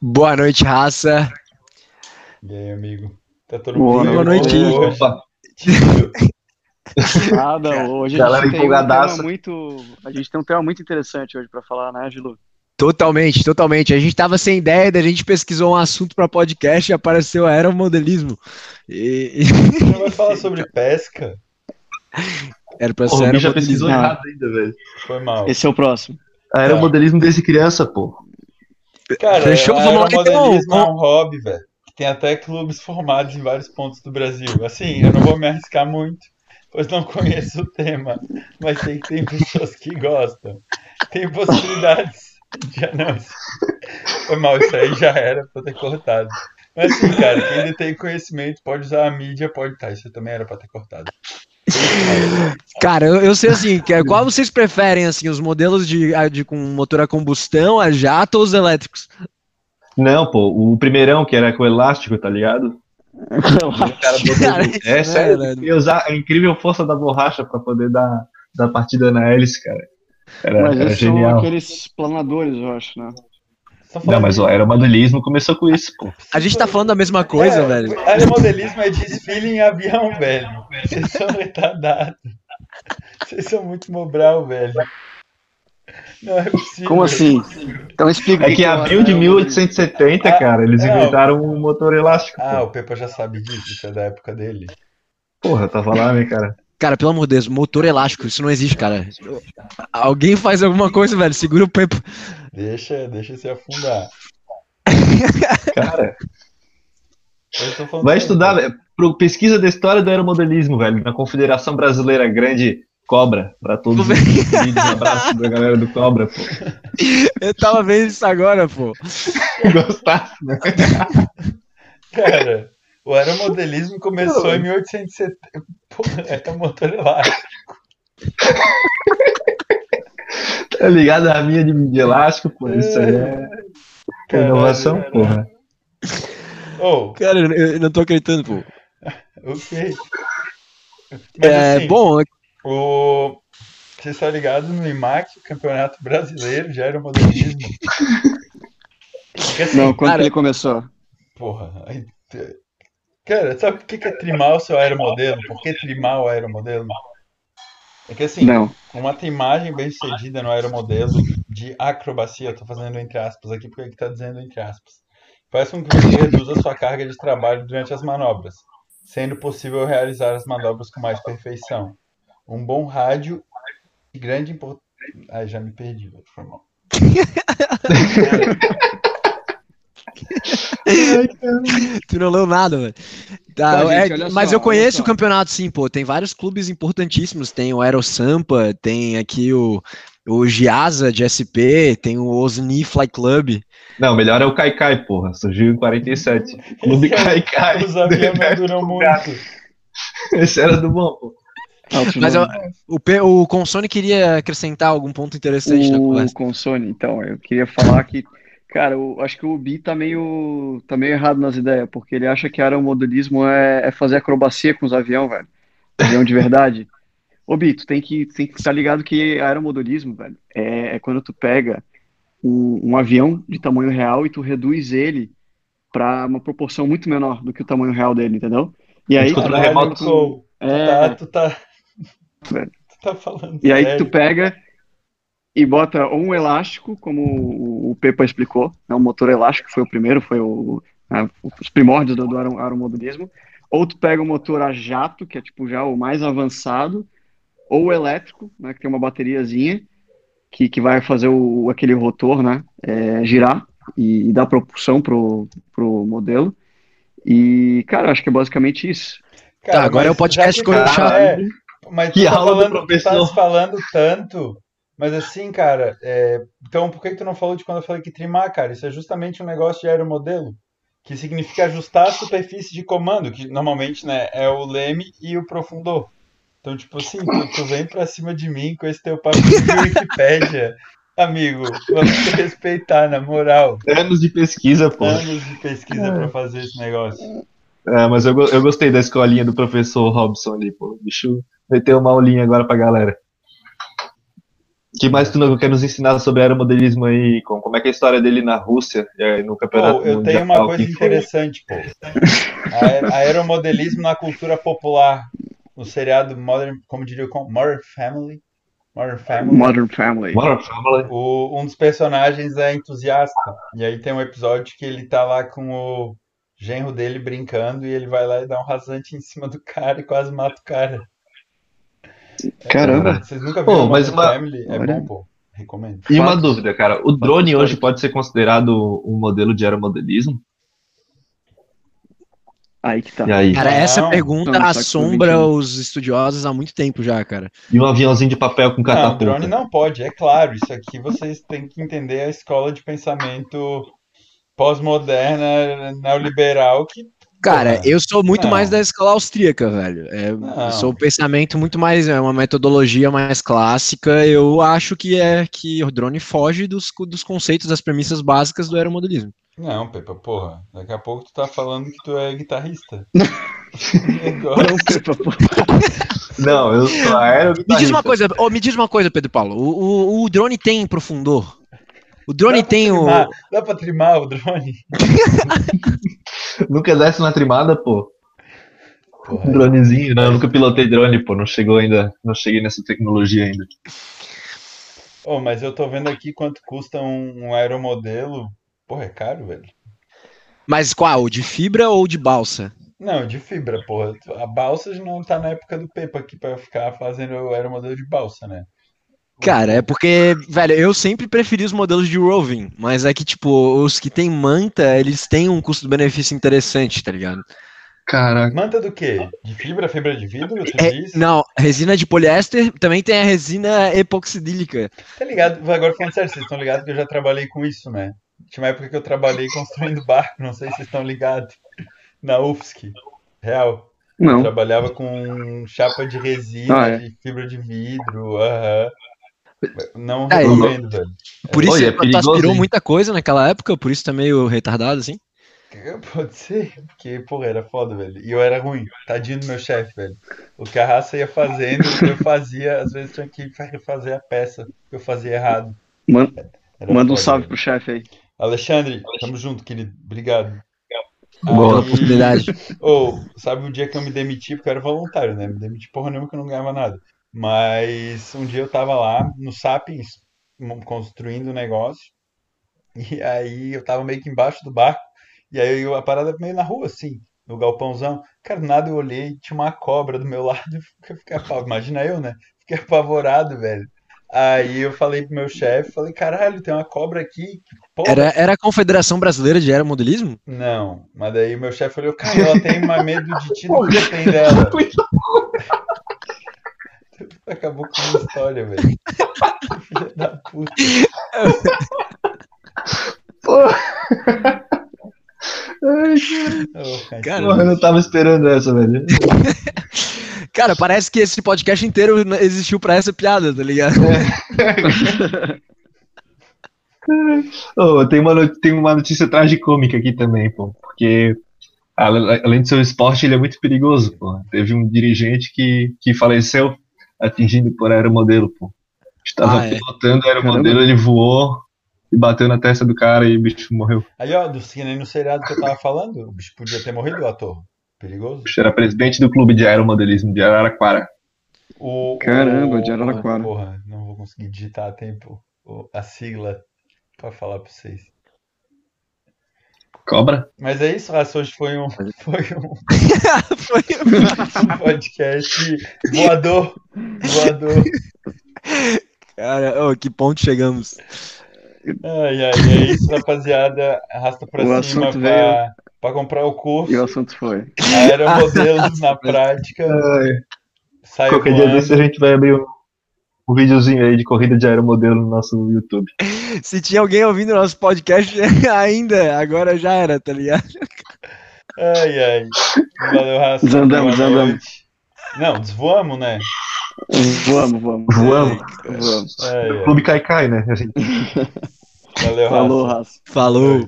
Boa noite, raça. E aí, amigo? Tá todo Boa, mundo boa noite. Opa. Nada, hoje a gente, tem um tema muito, a gente tem um tema muito interessante hoje pra falar, né, Gilu? Totalmente, totalmente. A gente tava sem ideia, a gente pesquisou um assunto para podcast e apareceu aeromodelismo. E... Você não vai falar sobre pesca? Era pra ser o já aeromodelismo. pesquisou errado ainda, velho. Foi mal. Esse é o próximo. Aeromodelismo desde criança, pô. Cara, Fechou? Vamos lá, então. é um hobby, velho. Tem até clubes formados em vários pontos do Brasil. Assim, eu não vou me arriscar muito, pois não conheço o tema. Mas sei que tem pessoas que gostam. Tem possibilidades de anúncio. Foi mal, isso aí já era pra ter cortado. Mas assim, cara, quem ainda tem conhecimento pode usar a mídia, pode. Tá, isso também era pra ter cortado. Cara, eu, eu sei assim, que, qual vocês preferem, assim, os modelos de, de com motor a combustão, a jato ou os elétricos? Não, pô, o primeirão que era com elástico, tá ligado? O cara é isso sério, é, usar a incrível força da borracha pra poder dar, dar partida na hélice, cara. Era, Mas era esses são genial. aqueles planadores, eu acho, né? Só Não, falando mas o aeromodelismo começou com isso, pô. A gente tá falando da mesma coisa, É, velho. Aeromodelismo é desfile em avião, velho. Vocês são retardados. Vocês são muito mobral, velho. Não é possível. Como assim? Então explica. o É que em é o abril de aeromodelismo. 1870, Ah, cara, eles não. inventaram um motor elástico. Ah, pô. o Pepa já sabe disso, isso é da época dele. Porra, tava lá, né, cara? Cara, pelo amor de Deus, motor elástico, isso não existe, cara. Alguém faz alguma coisa, velho, segura o pepo. Deixa, deixa se afundar. Cara, vai estudar, pô. velho, pro- pesquisa da história do aeromodelismo, velho, na Confederação Brasileira Grande Cobra, pra todos os vídeos, um abraço da galera do Cobra, pô. Eu tava vendo isso agora, pô. Gostasse, né? Cara, o aeromodelismo começou em 1870. Porra, é um motor elástico. Tá ligado? A minha de, de elástico, pô, isso aí é Caralho, inovação, cara. porra. Oh, Cara, eu, eu não tô acreditando, pô. ok. Mas É, assim, bom, O... Você está ligado no IMAC, Campeonato Brasileiro de Aeromodelismo? Porque assim, Não, quando Cara- ele começou? porra. aí Cara, sabe o que que é trimar o seu aeromodelo? Por que trimar o aeromodelo? É que assim, Não. uma trimagem bem sucedida no aeromodelo de acrobacia, eu tô fazendo entre aspas aqui porque aqui tá dizendo entre aspas, faz com que você reduza a sua carga de trabalho durante as manobras, sendo possível realizar as manobras com mais perfeição. Um bom rádio de grande importância. Ai, já me perdi, foi mal. tu não leu nada, velho. Tá, Tá, é, gente, mas só, eu conheço o só. campeonato, sim, pô. Tem vários clubes importantíssimos. Tem o Aerosampa, tem aqui o, o Giasa de SP, tem o Osni Fly Club. Não, o melhor é o Kaikai, porra. Surgiu em 47. Clube Kaikai. Os aviões duram muito. Esse era do bom, pô. Outro Mas eu- o, o Consone queria acrescentar algum ponto interessante na o conversa. Consone, então, eu queria falar que, cara, eu acho que o Bi tá meio, tá meio errado nas ideias, porque ele acha que aeromodelismo é, é fazer acrobacia com os aviões, velho. Avião de verdade. Ô, Bi, tu tem que, tem que estar ligado que aeromodelismo, velho, é, é quando tu pega um, um avião de tamanho real e tu reduz ele pra uma proporção muito menor do que o tamanho real dele, entendeu? E aí, tu Controle remoto Cole, é, tá, tu tá. Tu tá falando. E aí sério. tu pega e bota ou um elástico, como o- o Pepa explicou, né, um motor elástico foi o primeiro, foi o, né, os primórdios do, do aero- aeromodelismo, ou tu pega o motor a jato, que é tipo já o mais avançado, ou o elétrico, né, que tem uma bateriazinha, que, que vai fazer o, aquele rotor né, é, girar e, e dar propulsão pro, pro modelo. E, cara, acho que é basicamente isso. Cara, Tá, agora é o podcast já que com- tá- chato. é, mas Que tu tá falando, tu tá falando tanto, mas assim, cara, é, então por que que tu não falou de quando eu falei que trimar, cara? Isso é justamente um negócio de aeromodelo, que significa ajustar a superfície de comando, que normalmente, né, é o leme e o profundor. Então, tipo assim, tu, tu vem pra cima de mim com esse teu papo de Wikipédia. Amigo, vamos te respeitar, na moral. Anos de pesquisa, pô. Anos de pesquisa pra fazer esse negócio. É, mas eu, eu gostei da escolinha do professor Robson ali, pô. O bicho meteu uma aulinha agora pra galera. Que mais tu quer nos ensinar sobre aeromodelismo aí? Com, como é que é a história dele na Rússia, no campeonato Pô, eu mundial? tenho uma coisa interessante, pô. Aer- Aeromodelismo na cultura popular. No seriado Modern, como diria o Modern Family. Modern Family. Modern Family. Modern Family. O- um dos personagens é entusiasta. E aí tem um episódio que ele tá lá com o genro dele brincando e ele vai lá e dá um rasante em cima do cara e quase mata o cara. Caramba. Vocês nunca viram Pô, mas uma- Family? É Olha. bom, pô. Recomendo. E uma dúvida, cara. O drone histórico. hoje pode ser considerado um modelo de aeromodelismo? Aí que tá. E aí? Cara, essa Não, pergunta não, tá assombra 21. os estudiosos há muito tempo já, cara. E um aviãozinho de papel com Não, catapulta? drone não pode, é claro. Isso aqui vocês têm que entender a escola de pensamento pós-moderna, neoliberal, que Cara, Porra. eu sou muito Não. mais da escola austríaca, velho. É, sou um pensamento muito mais, é uma metodologia mais clássica. Eu acho que é que o drone foge dos, dos conceitos, das premissas básicas do aeromodelismo. Não, Pepa, porra. Daqui a pouco tu tá falando que tu é guitarrista. Não, Pepa, pô. Não, eu sou aero Me diz uma coisa, ô, me diz uma coisa, Pedro Paulo. O, o, o drone tem profundor? O drone tem o. Dá pra trimar o drone? Nunca desce uma trimada, pô. Um Porra, dronezinho, né? Eu nunca pilotei drone, pô. Não chegou ainda. Não cheguei nessa tecnologia ainda. Ô, mas eu tô vendo aqui quanto custa um, um aeromodelo. Porra, é caro, velho. Mas qual? De fibra ou de balsa? Não, de fibra, porra. A balsa já não tá na época do Pepa aqui pra ficar fazendo o aeromodelo de balsa, né? Cara, é porque, velho, eu sempre preferi os modelos de roving, mas é que, tipo, os que tem manta, eles têm um custo-benefício interessante, tá ligado? Caraca. Manta do quê? De fibra, fibra de vidro, você É, diz? não, resina de poliéster, também tem a resina epoxidílica. Tá ligado? Agora falando sério, vocês estão ligados que eu já trabalhei com isso, né? Tinha uma época que eu trabalhei construindo barco, não sei se vocês estão ligados. Na UFSC. Real. Eu Não. trabalhava com chapa de resina, Ah, é. de fibra de vidro, aham. Não É, recomendo, velho. Por isso Olha, é tu perigoso, aspirou muita coisa naquela época, por isso tá meio retardado, assim. Pode ser, porque, porra, era foda, velho. E eu era ruim, tadinho do meu chefe, velho. O que a raça ia fazendo, eu fazia, às vezes tinha que refazer a peça, eu fazia errado. Man- Era Manda um foda, salve velho. pro chefe aí. Alexandre, tamo junto, querido. Obrigado. Pela Aí- oportunidade. Ou, sabe o dia que eu me demiti, porque eu era voluntário, né? Me demiti porra nenhuma que eu não ganhava nada. Mas um dia eu tava lá no Sapiens, construindo um negócio, e aí eu tava meio que embaixo do barco, e aí eu- a parada meio na rua, assim, no galpãozão. Cara, do nada eu olhei, tinha uma cobra do meu lado, eu fiquei apavorado. Imagina eu, né? Fiquei apavorado, velho. Aí eu falei pro meu chefe, falei, caralho, tem uma cobra aqui, porra. Era, era a Confederação Brasileira de Aeromodelismo? Não, mas daí meu chefe olhou, cara, ela tem mais medo de ti do que tem dela. Acabou com a minha história, velho. Filha da puta. Oh, cara, Cara, Porra, eu não tava esperando essa, velho. Cara, parece que esse podcast inteiro existiu pra essa piada, tá ligado? Ô, tem, uma, no- tem uma notícia tragicômica aqui também, pô. Porque, além de ser um esporte, ele é muito perigoso, pô. Teve um dirigente que, que faleceu atingido por aeromodelo, pô. Estava Ah, é? pilotando o aeromodelo, ele voou e bateu na testa do cara e o bicho morreu. Aí, ó, do cine no seriado que eu tava falando, o bicho podia ter morrido, o ator. Perigoso. O bicho era presidente do clube de aeromodelismo de Araraquara. O, Caramba, o- de Araraquara. Porra, não vou conseguir digitar a tempo a sigla pra falar pra vocês. Cobra? Mas é isso, Raça, hoje foi um, foi um Foi- um podcast voador. Voador. Cara, ô, que ponto chegamos? Ai, ai, é isso, rapaziada. Arrasta pra O cima pra, pra comprar o curso. E o assunto foi. Aeromodelos na prática. Sai Qualquer dia voando. desse a gente vai abrir um, um videozinho aí de corrida de aeromodelo no nosso YouTube. Se tinha alguém ouvindo nosso podcast ainda, agora já era, tá ligado? Ai, ai. Valeu, Raça. Desandamos, desandamos. Não, desvoamos, né? Vamos, vamos. Voamos. Vamos. Ai, ai. Clube Cai Cai, né? Valeu. Falou, Raça. Falou.